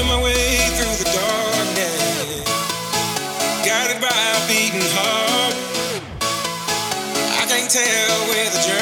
My way through the darkness, guided by a beating heart. I can't tell where the journey.